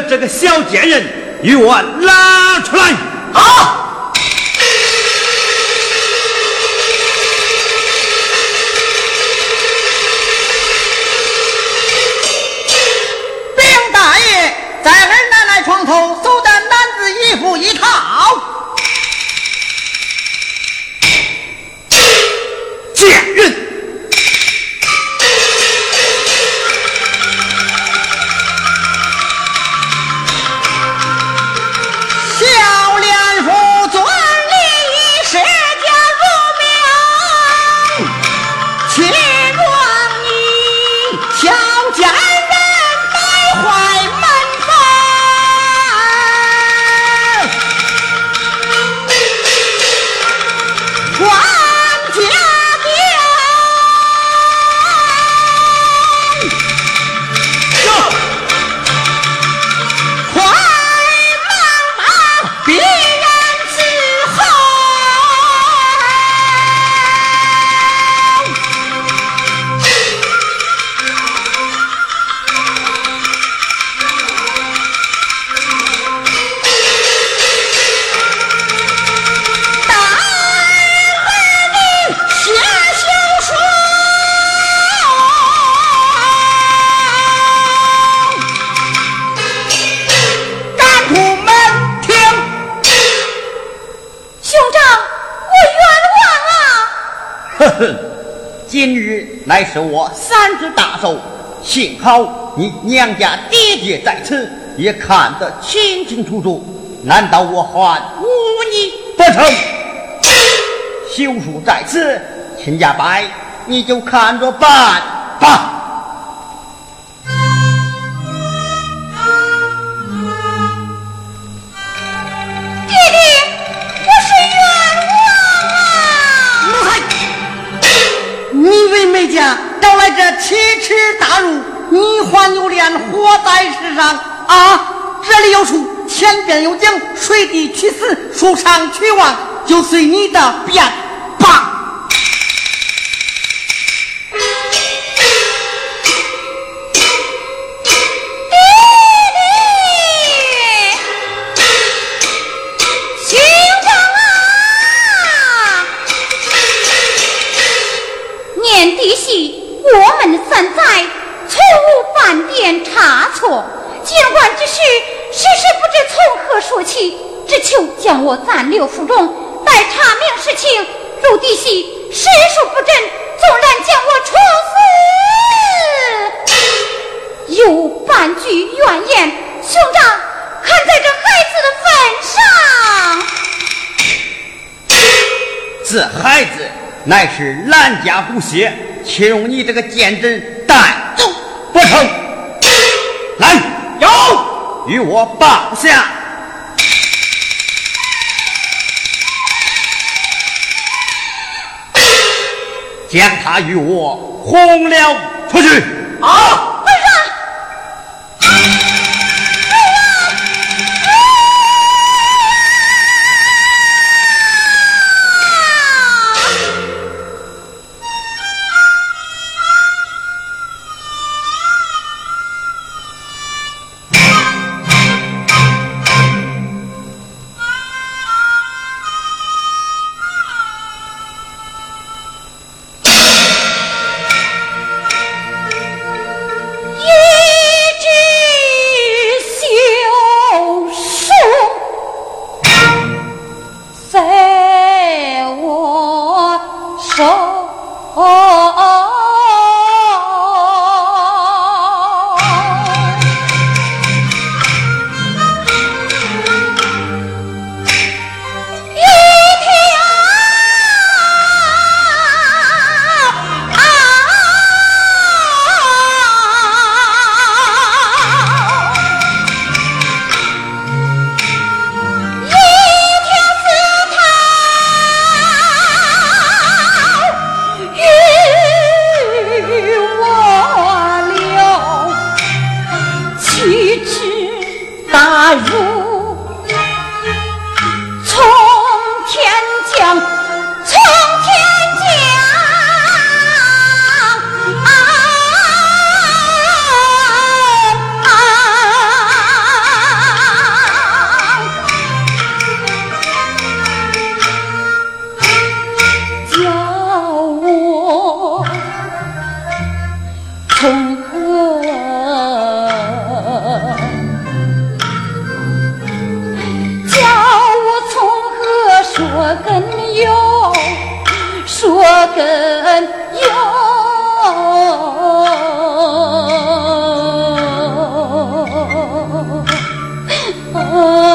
这个小贱人与我拉出来。好，是我三只大手，幸好你娘家爹爹在此，也看得清清楚楚。难道我还忤逆不成？休书在此，秦家白，你就看着办在这奇耻大辱，你还有脸活在世上啊？这里有树，前边有讲，水底去死，树上去亡，就随你的便吧。家骨血，岂容你这个贱人带走不成？来，有与我报下。将他与我轰了出去。啊。Oh.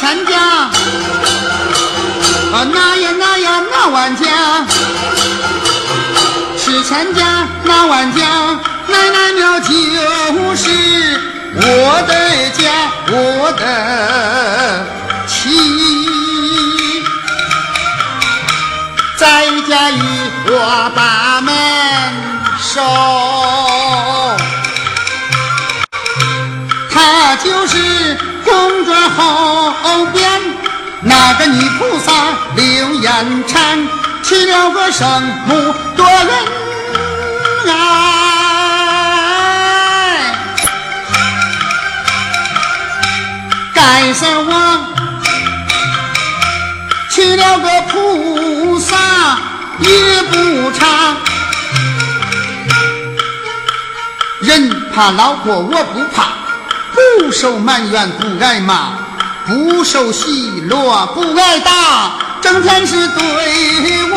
呀吃千家，啊那呀那呀那万家，吃千家那万家，奶奶庙就是我的家，我的妻。在家与我把门守，他就是公转后边那个女菩萨刘延昌，娶了个生母多恩爱，该是我娶了个菩萨。也不差，人怕老婆我不怕，不受埋怨不挨骂，不受奚落不挨打，整天是对我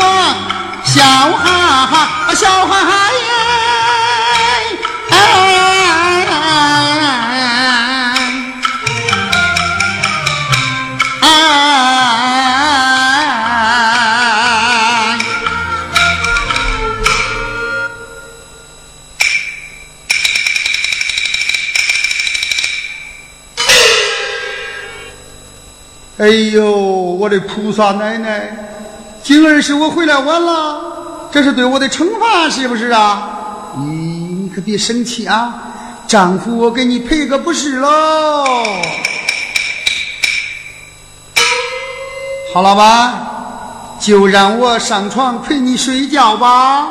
笑哈哈笑哈哈呀。哎呦，我的菩萨奶奶，今儿是我回来晚了，这是对我的惩罚，是不是啊？你你可别生气啊，丈夫我给你赔个不是喽。好了吧，就让我上床陪你睡觉吧。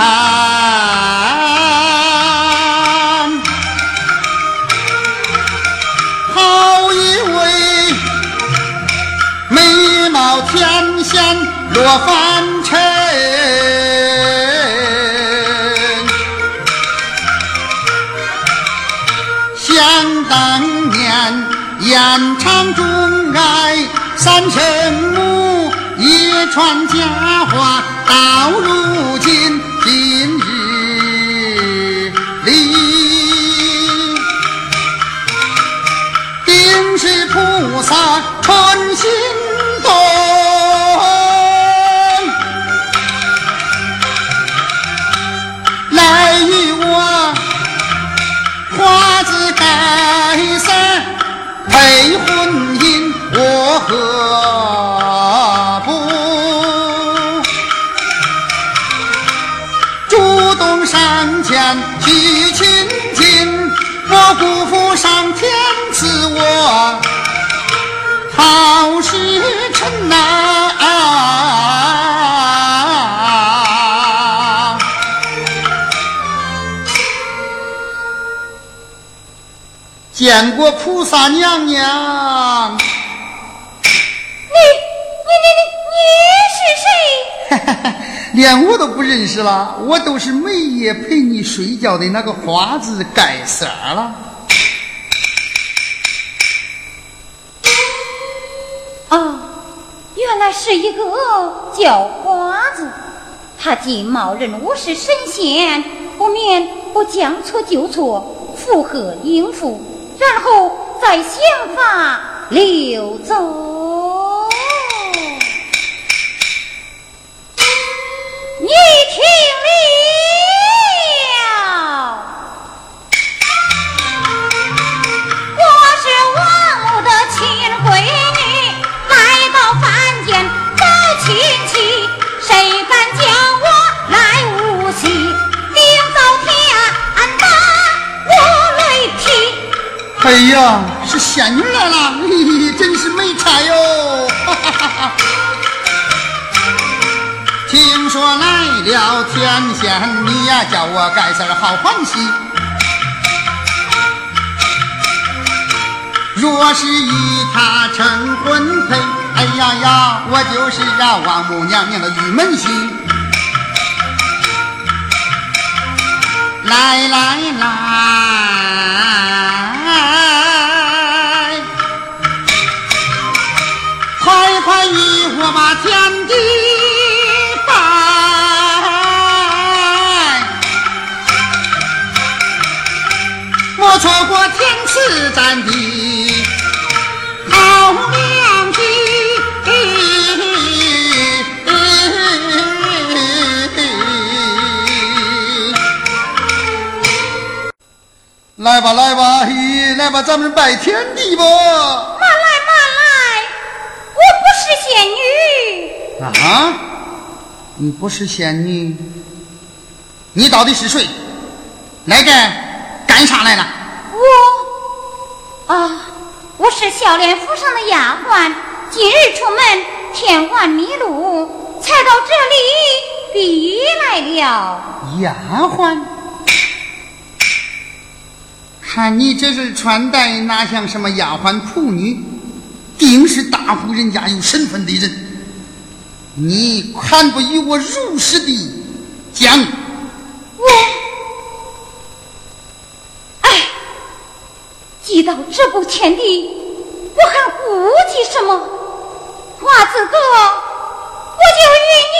看，好一位美貌天仙落凡尘，想当年燕场中爱三圣母。一传佳话。到如今上天赐我好时辰呐、见过菩萨娘娘，你你你你你是谁？连我都不认识了。我都是每夜陪你睡觉的那个花子改色了。那是一个叫花子，他既冒认我是神仙，不免不将错就错，附和应付，然后再想法溜走。好欢喜。若是与他成婚配，哎呀呀，我就是啊王母娘娘的玉门心。来来来，快快与我把天地天赐咱的好良机。来吧，来吧，嘿，来吧，咱们拜天地吧。慢来慢来，我不是仙女。啊，你不是仙女，你到底是谁？来这干啥来了？我啊，我是孝廉府上的丫鬟，今日出门天晚迷路，才到这里避来了。丫鬟，看你这身穿戴，哪像什么丫鬟仆女？定是大户人家有身份的人。你还不与我如实的讲？我，哎，一到这步田地，我还顾忌什么？华子哥，我就与你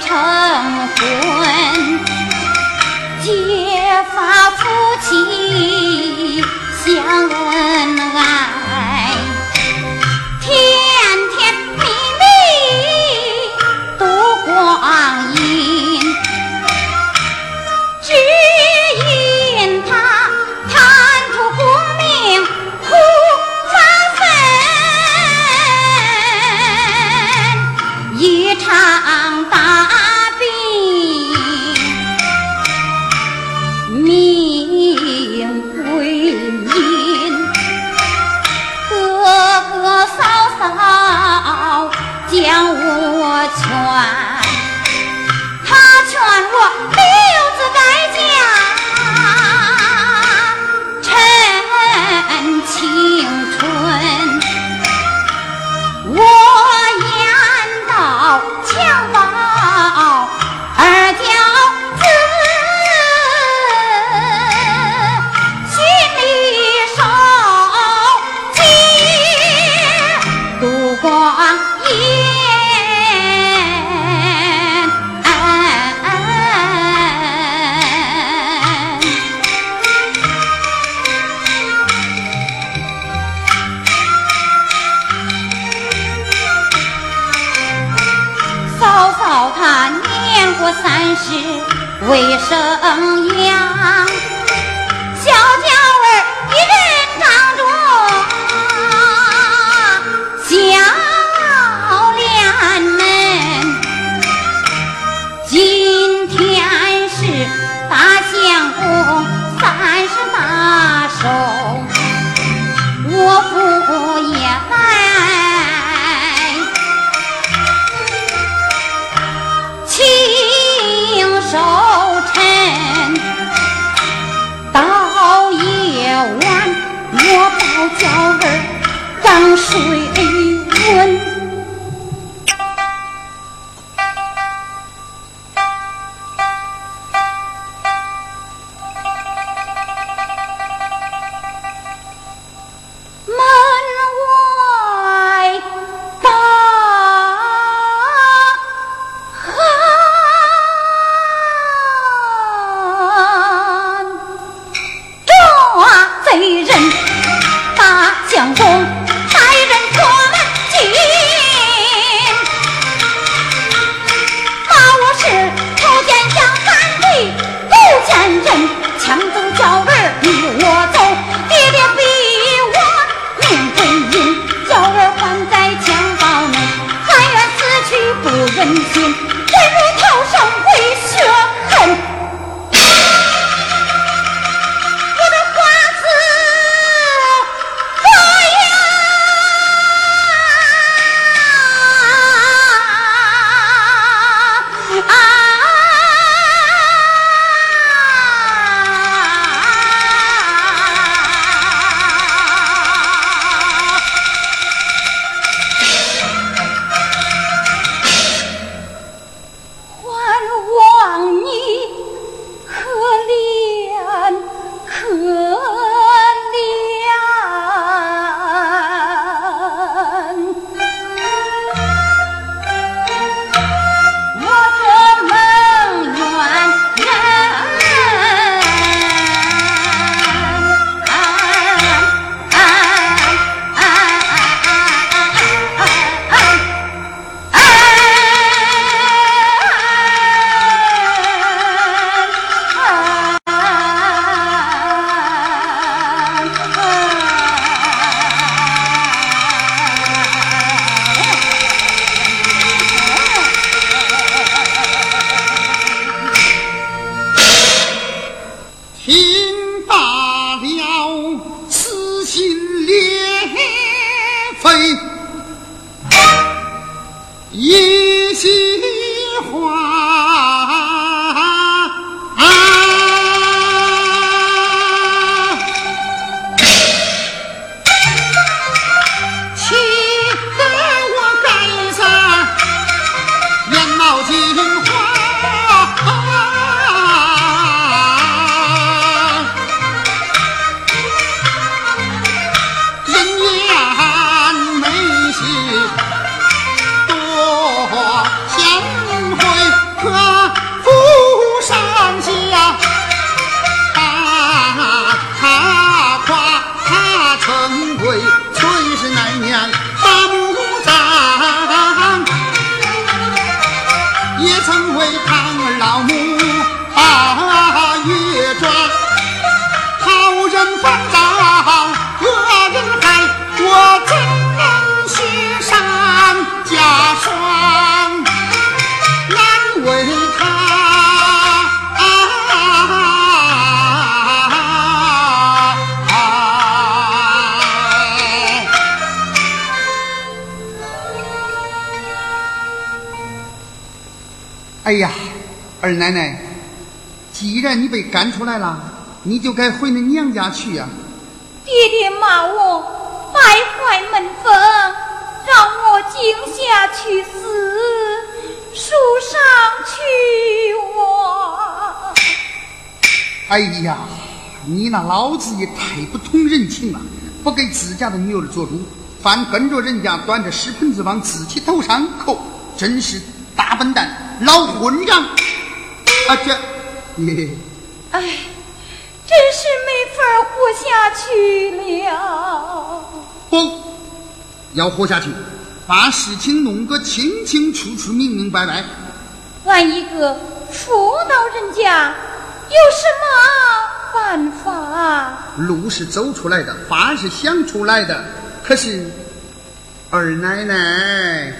成婚结发夫妻相恩哎呀，二奶奶，既然你被赶出来了，你就该回你娘家去呀。爹爹骂我败坏门风，让我井下去死，树上去我。哎呀，你那老子也太不通人情了，不给自家的女儿做主，反跟着人家端着屎盆子往自己头上扣，真是大笨蛋，老混账！啊这，耶，哎，真是没法活下去了。不，要活下去，把事情弄个清清楚楚、明明白白。俺一个妇道人家有什么办法？路是走出来的，法是想出来的。可是，二奶奶，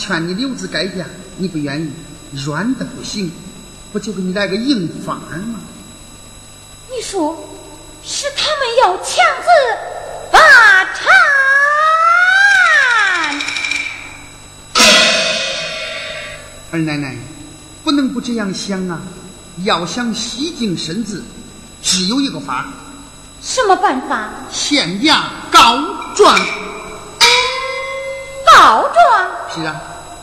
劝你留子改嫁，你不愿意，软的不行，不就给你来个硬法儿嘛。你说是他们要强子把产？二奶奶，不能不这样想啊！要想洗净身子，只有一个法儿，什么办法？县衙告状。告状是啊，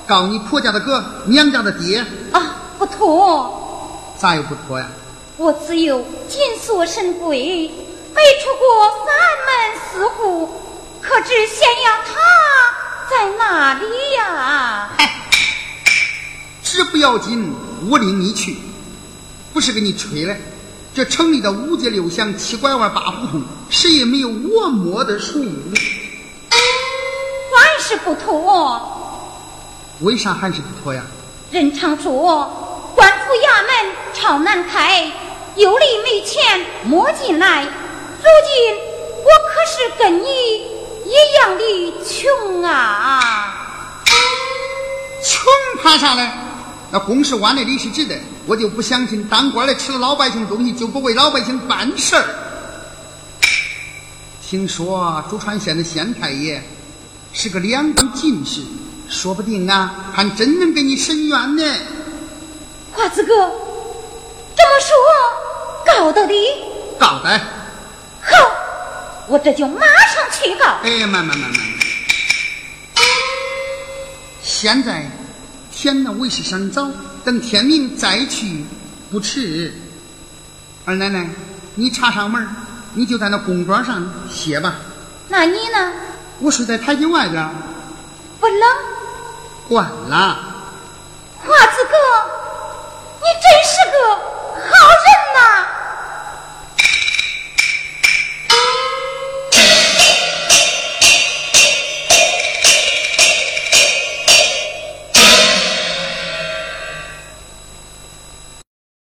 告你婆家的哥，娘家的爹，啊，不妥。咋又不妥呀？我自幼金锁神规，没出过三门四户，可知咸阳他在哪里呀？这不要紧，我领你去，不是给你吹的。这城里的五街六巷、七拐弯、八胡同，谁也没有我摸得出。还是不妥。为啥还是不妥呀？人常说，官府衙门朝南开，有理没钱莫进来。如今我可是跟你一样的穷啊！穷怕啥嘞？那公是弯的，理是直的，我就不相信当官的吃了老百姓东西就不为老百姓办事儿。听说竹川县的县太爷是个两等进士，说不定啊，还真能给你伸冤呢。花子哥，这么说，告到底？告的，好，我这就马上去告。哎，慢慢慢慢，现在天呢为时尚早，等天明再去不迟。二奶奶，你插上门，你就在那公桌上歇吧。那你呢？我睡在台阶外边，不冷？管了，花子哥，你真是个好。